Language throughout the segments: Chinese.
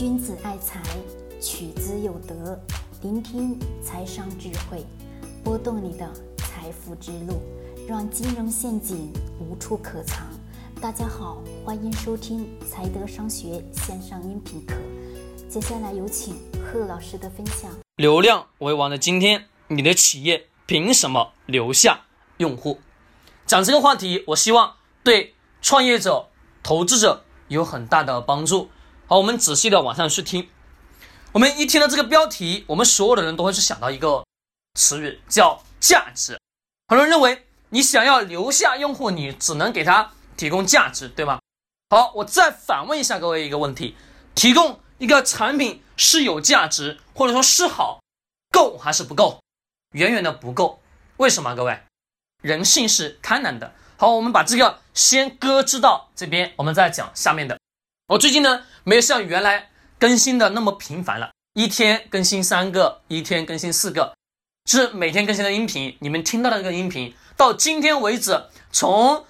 君子爱财，取之有德。聆听财商智慧，拨动你的财富之路，让金融陷阱无处可藏。大家好，欢迎收听财德商学线上音频课。接下来有请贺老师的分享。流量为王的今天，你的企业凭什么留下用户？讲这个话题，我希望对创业者、投资者有很大的帮助。好，我们仔细的往上去听。我们一听到这个标题，我们所有的人都会去想到一个词语，叫价值。很多人认为，你想要留下用户，你只能给他提供价值，对吗？好，我再反问一下各位一个问题：提供一个产品是有价值，或者说是好，够还是不够？远远的不够。为什么？各位，人性是贪婪的。好，我们把这个先搁置到这边，我们再讲下面的。我最近呢，没有像原来更新的那么频繁了，一天更新三个，一天更新四个，是每天更新的音频。你们听到的这个音频，到今天为止，从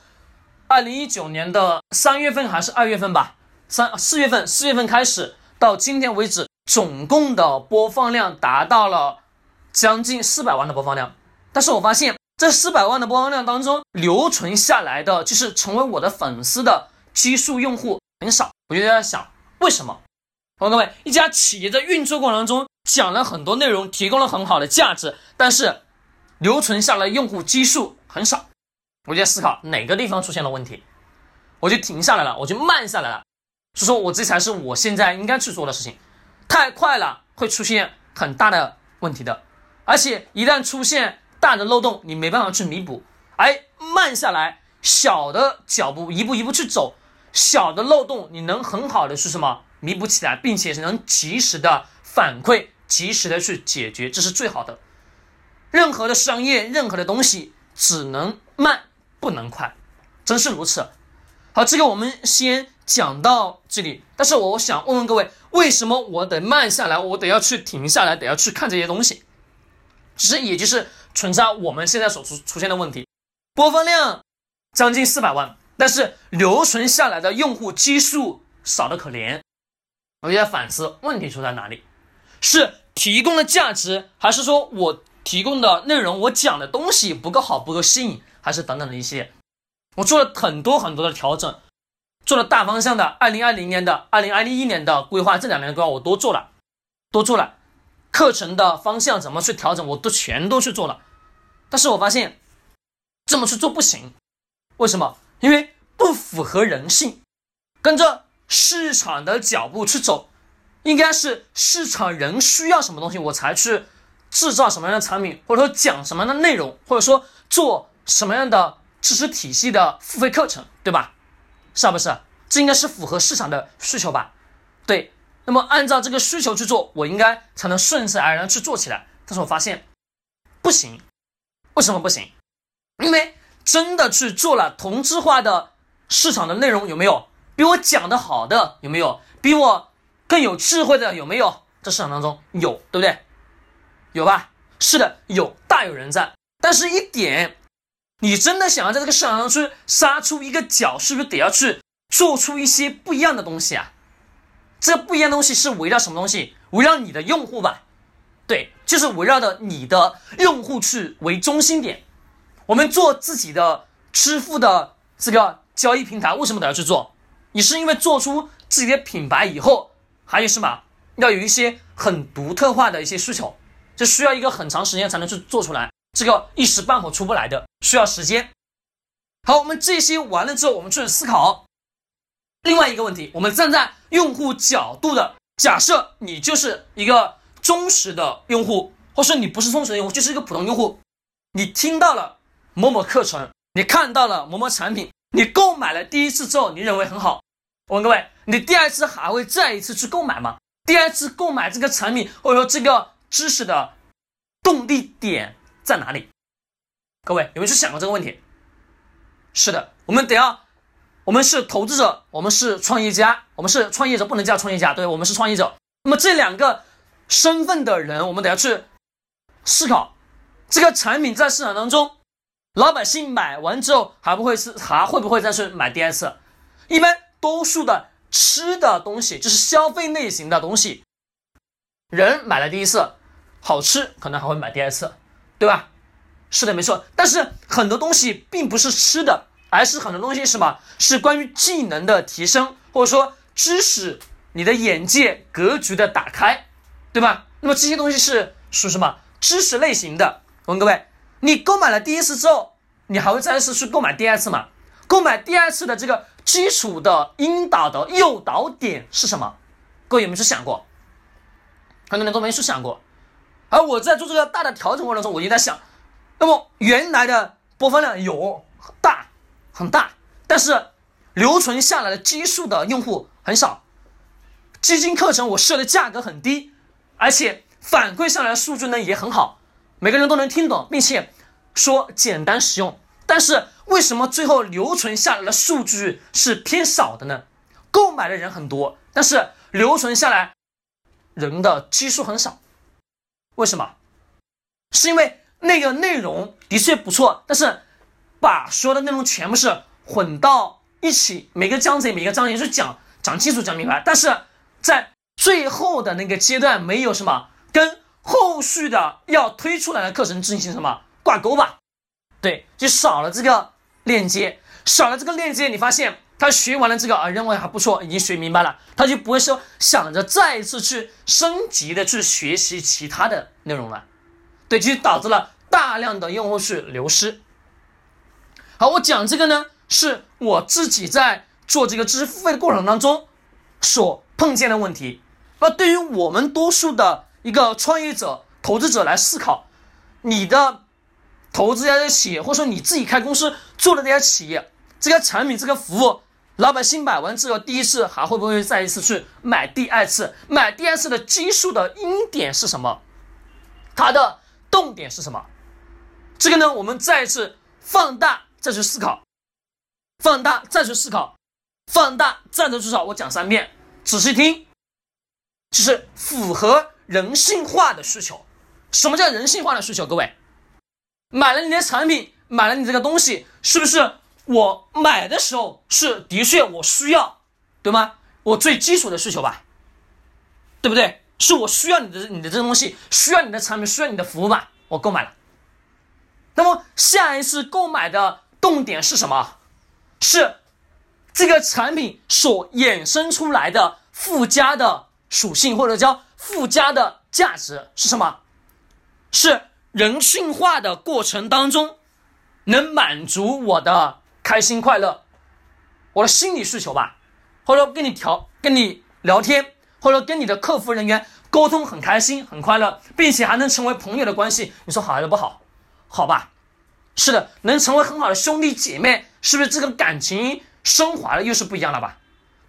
二零一九年的三月份还是二月份吧，三四月份，四月份开始到今天为止，总共的播放量达到了将近四百万的播放量。但是我发现，这四百万的播放量当中，留存下来的就是成为我的粉丝的基数用户很少。我就在想，为什么？好，各位，一家企业在运作过程中讲了很多内容，提供了很好的价值，但是留存下来用户基数很少。我就在思考哪个地方出现了问题，我就停下来了，我就慢下来了。所以说我这才是我现在应该去做的事情。太快了会出现很大的问题的，而且一旦出现大的漏洞，你没办法去弥补。哎，慢下来，小的脚步一步一步去走。小的漏洞，你能很好的是什么弥补起来，并且是能及时的反馈，及时的去解决，这是最好的。任何的商业，任何的东西，只能慢不能快，真是如此。好，这个我们先讲到这里。但是我想问问各位，为什么我得慢下来，我得要去停下来，得要去看这些东西？其实也就是存在我们现在所出出现的问题，播放量将近四百万。但是留存下来的用户基数少的可怜，我就在反思问题出在哪里，是提供的价值，还是说我提供的内容，我讲的东西不够好，不够吸引，还是等等的一些，我做了很多很多的调整，做了大方向的，二零二零年的、二零二一年的规划，这两年的规划我都做了，都做了，课程的方向怎么去调整，我都全都去做了，但是我发现这么去做不行，为什么？因为不符合人性，跟着市场的脚步去走，应该是市场人需要什么东西，我才去制造什么样的产品，或者说讲什么样的内容，或者说做什么样的知识体系的付费课程，对吧？是不是？这应该是符合市场的需求吧？对。那么按照这个需求去做，我应该才能顺势而然去做起来。但是我发现不行，为什么不行？因为。真的去做了同质化的市场的内容有没有？比我讲的好的有没有？比我更有智慧的有没有？这市场当中有，对不对？有吧？是的，有，大有人在。但是，一点，你真的想要在这个市场上去杀出一个角，是不是得要去做出一些不一样的东西啊？这不一样东西是围绕什么东西？围绕你的用户吧？对，就是围绕着你的用户去为中心点。我们做自己的支付的这个交易平台，为什么都要去做？你是因为做出自己的品牌以后，还有什么？要有一些很独特化的一些需求，这需要一个很长时间才能去做出来，这个一时半会出不来的，需要时间。好，我们这些完了之后，我们去思考另外一个问题。我们站在用户角度的假设，你就是一个忠实的用户，或是你不是忠实的用户，就是一个普通用户，你听到了。某某课程，你看到了某某产品，你购买了第一次之后，你认为很好。我问各位，你第二次还会再一次去购买吗？第二次购买这个产品或者说这个知识的动力点在哪里？各位有没有去想过这个问题？是的，我们得要，我们是投资者，我们是创业家，我们是创业者，不能叫创业家，对，我们是创业者。那么这两个身份的人，我们得要去思考这个产品在市场当中。老百姓买完之后还不会是还会不会再去买第二次？一般多数的吃的东西，就是消费类型的东西，人买了第一次好吃，可能还会买第二次，对吧？是的，没错。但是很多东西并不是吃的，而是很多东西是什么？是关于技能的提升，或者说知识、你的眼界、格局的打开，对吧？那么这些东西是属什么？知识类型的。我问各位，你购买了第一次之后，你还会再次去购买第二次吗？购买第二次的这个基础的引导的诱导点是什么？各位有没有去想过？很多人都没去想过。而我在做这个大的调整过程中，我就在想，那么原来的播放量有大很大，但是留存下来的基数的用户很少。基金课程我设的价格很低，而且反馈上来数据呢也很好，每个人都能听懂，并且说简单实用。但是为什么最后留存下来的数据是偏少的呢？购买的人很多，但是留存下来人的基数很少。为什么？是因为那个内容的确不错，但是把所有的内容全部是混到一起，每个章节每个章节去讲讲清楚讲明白，但是在最后的那个阶段没有什么跟后续的要推出来的课程进行什么挂钩吧。对，就少了这个链接，少了这个链接，你发现他学完了这个啊，认为还不错，已经学明白了，他就不会说想着再一次去升级的去学习其他的内容了，对，就导致了大量的用户去流失。好，我讲这个呢，是我自己在做这个知识付费的过程当中所碰见的问题。那对于我们多数的一个创业者、投资者来思考，你的。投资这家企业，或者说你自己开公司做的这家企业，这个产品、这个服务，老百姓买完之后，第一次还会不会再一次去买第二次？买第二次的基数的因点是什么？它的动点是什么？这个呢，我们再一次放大再去思考，放大再去思考，放大再去思考。我讲三遍，仔细听，就是符合人性化的需求。什么叫人性化的需求？各位？买了你的产品，买了你这个东西，是不是我买的时候是的确我需要，对吗？我最基础的需求吧，对不对？是我需要你的你的这个东西，需要你的产品，需要你的服务吧，我购买了。那么下一次购买的动点是什么？是这个产品所衍生出来的附加的属性，或者叫附加的价值是什么？是。人性化的过程当中，能满足我的开心快乐，我的心理需求吧，或者跟你调、跟你聊天，或者跟你的客服人员沟通很开心、很快乐，并且还能成为朋友的关系，你说好还是不好？好吧，是的，能成为很好的兄弟姐妹，是不是这个感情升华了，又是不一样了吧？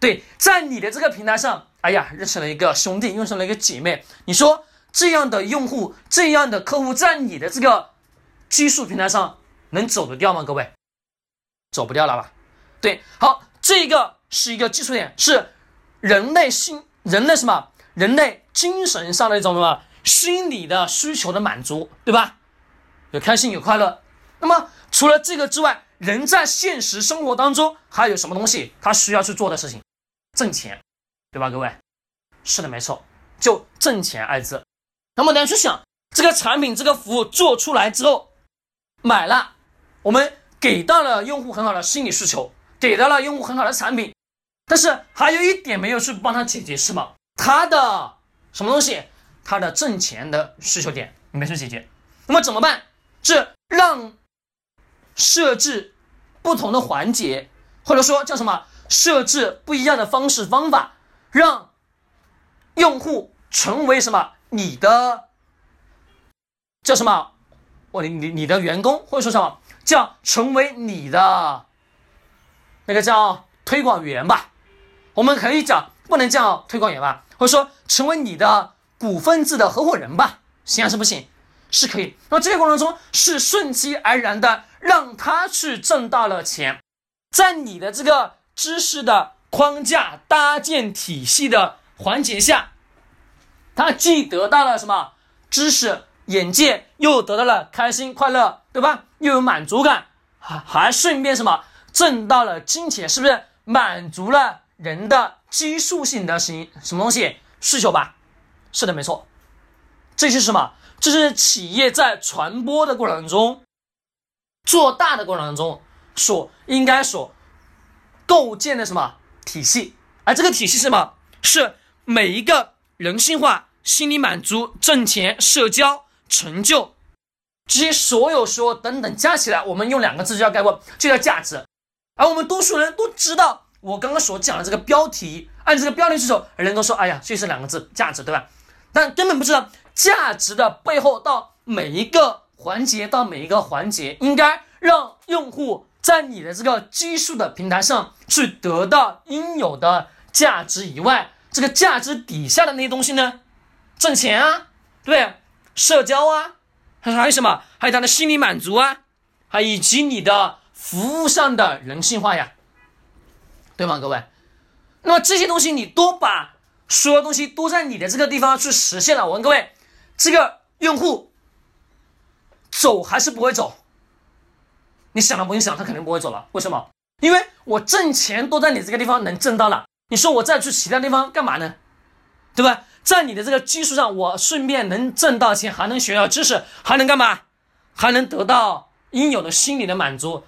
对，在你的这个平台上，哎呀，认识了一个兄弟，认识了一个姐妹，你说。这样的用户，这样的客户，在你的这个技术平台上能走得掉吗？各位，走不掉了吧？对，好，这个是一个基础点，是人类心、人类什么？人类精神上的一种什么心理的需求的满足，对吧？有开心，有快乐。那么除了这个之外，人在现实生活当中还有什么东西他需要去做的事情？挣钱，对吧？各位，是的，没错，就挣钱二字。那么，大家去想，这个产品、这个服务做出来之后，买了，我们给到了用户很好的心理需求，给到了用户很好的产品，但是还有一点没有去帮他解决，是吗？他的什么东西？他的挣钱的需求点没去解决。那么怎么办？是让设置不同的环节，或者说叫什么？设置不一样的方式方法，让用户成为什么？你的叫什么？我你你你的员工或者说什么叫成为你的那个叫推广员吧？我们可以讲不能叫推广员吧？或者说成为你的股份制的合伙人吧？行还是不行？是可以。那么这个过程中是顺其而然的让他去挣到了钱，在你的这个知识的框架搭建体系的环节下。他既得到了什么知识、眼界，又得到了开心、快乐，对吧？又有满足感，还还顺便什么挣到了金钱，是不是满足了人的基数性的什什么东西需求吧？是的，没错。这是什么？这是企业在传播的过程中，做大的过程中所应该所构建的什么体系？而这个体系是什么？是每一个人性化、心理满足、挣钱、社交、成就这些所有说等等加起来，我们用两个字就要概括，就叫价值。而我们多数人都知道我刚刚所讲的这个标题，按这个标题去走，人都说：“哎呀，这是两个字，价值，对吧？”但根本不知道价值的背后，到每一个环节，到每一个环节，应该让用户在你的这个基数的平台上去得到应有的价值以外，这个价值底下的那些东西呢？挣钱啊，对，社交啊，还还有什么？还有他的心理满足啊，还以及你的服务上的人性化呀，对吗，各位？那么这些东西你都把。所有东西都在你的这个地方去实现了。我问各位，这个用户走还是不会走？你想都不用想，他肯定不会走了。为什么？因为我挣钱都在你这个地方能挣到了。你说我再去其他地方干嘛呢？对吧？在你的这个基础上，我顺便能挣到钱，还能学到知识，还能干嘛？还能得到应有的心理的满足，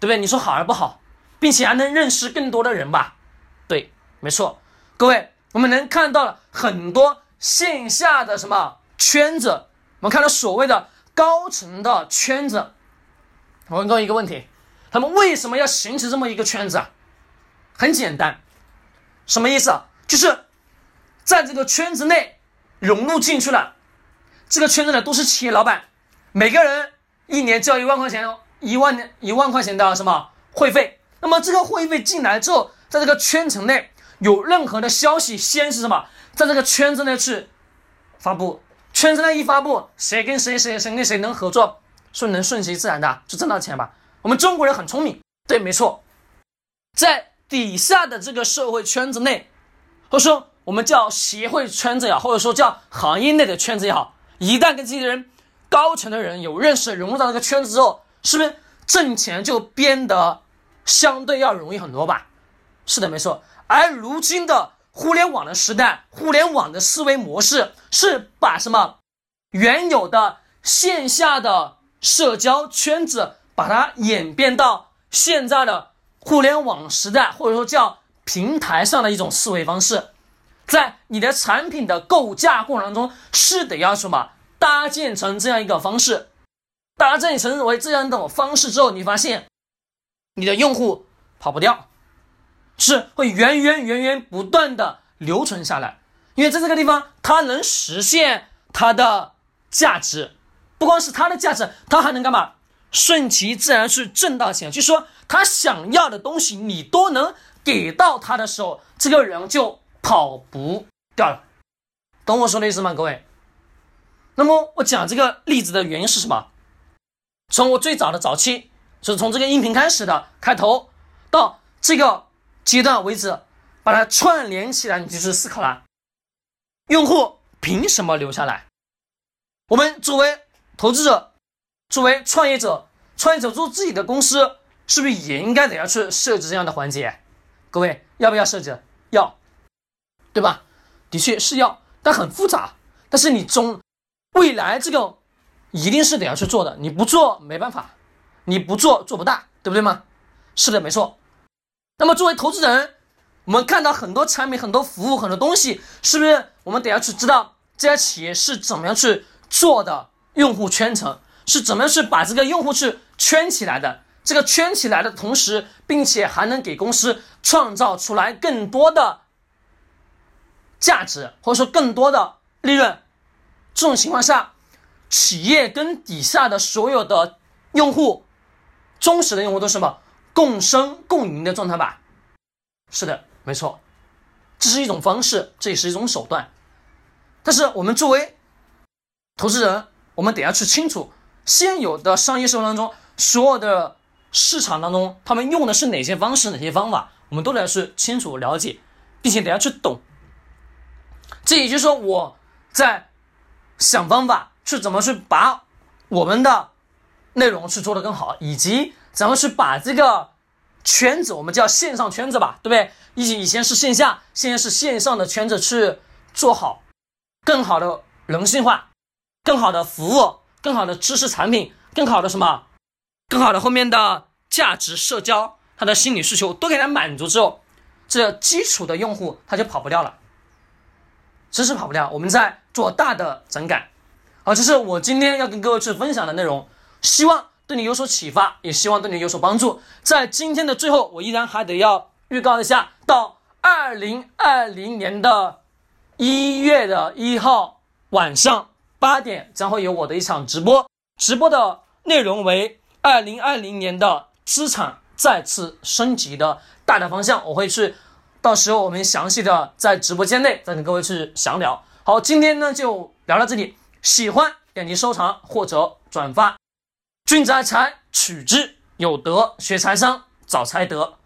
对不对？你说好还是不好？并且还能认识更多的人吧？对，没错，各位。我们能看到很多线下的什么圈子，我们看到所谓的高层的圈子。我问各位一个问题：他们为什么要形成这么一个圈子啊？很简单，什么意思啊？就是在这个圈子内融入进去了。这个圈子呢都是企业老板，每个人一年交一万块钱，一万一万块钱的什么会费。那么这个会费进来之后，在这个圈层内。有任何的消息，先是什么，在这个圈子内去发布，圈子内一发布，谁跟谁谁谁跟谁能合作，顺能顺其自然的就挣到钱吧。我们中国人很聪明，对，没错，在底下的这个社会圈子内，或者说我们叫协会圈子也好，或者说叫行业内的圈子也好，一旦跟这些人高层的人有认识，融入到这个圈子之后，是不是挣钱就变得相对要容易很多吧？是的，没错。而如今的互联网的时代，互联网的思维模式是把什么原有的线下的社交圈子，把它演变到现在的互联网时代，或者说叫平台上的一种思维方式。在你的产品的构架过程中，是得要什么搭建成这样一个方式，搭建成为这样一种方式之后，你发现你的用户跑不掉。是会源源源源不断的留存下来，因为在这个地方，它能实现它的价值，不光是它的价值，它还能干嘛？顺其自然去挣到钱。就说，他想要的东西你都能给到他的时候，这个人就跑不掉了。懂我说的意思吗，各位？那么我讲这个例子的原因是什么？从我最早的早期，就是从这个音频开始的开头，到这个。阶段为止，把它串联起来，你就是思考了：用户凭什么留下来？我们作为投资者，作为创业者，创业者做自己的公司，是不是也应该得要去设置这样的环节？各位要不要设置？要，对吧？的确是要，但很复杂。但是你中未来这个一定是得要去做的，你不做没办法，你不做做不大，对不对吗？是的，没错。那么，作为投资人，我们看到很多产品、很多服务、很多东西，是不是我们得要去知道这家企业是怎么样去做的？用户圈层是怎么样去把这个用户去圈起来的？这个圈起来的同时，并且还能给公司创造出来更多的价值，或者说更多的利润。这种情况下，企业跟底下的所有的用户、忠实的用户都是什么？共生共赢的状态吧，是的，没错，这是一种方式，这也是一种手段。但是我们作为投资人，我们得要去清楚现有的商业社会当中，所有的市场当中，他们用的是哪些方式、哪些方法，我们都得要去清楚了解，并且得要去懂。这也就是说，我在想方法去怎么去把我们的内容去做得更好，以及。怎么去把这个圈子，我们叫线上圈子吧，对不对？以以前是线下，现在是线上的圈子，去做好更好的人性化、更好的服务、更好的知识产品、更好的什么、更好的后面的价值社交，他的心理需求都给他满足之后，这基础的用户他就跑不掉了，知识跑不掉，我们在做大的整改。好，这是我今天要跟各位去分享的内容，希望对你有所启发，也希望对你有所帮助。在今天的最后，我依然还得要预告一下，到二零二零年的一月的一号晚上八点，将会有我的一场直播，直播的内容为二零二零年的资产再次升级的大的方向，我会去，到时候我们详细的在直播间内再跟各位去详聊。好，今天呢就聊到这里。喜欢点击收藏或者转发，君子爱财，取之有德；学财商，找财德。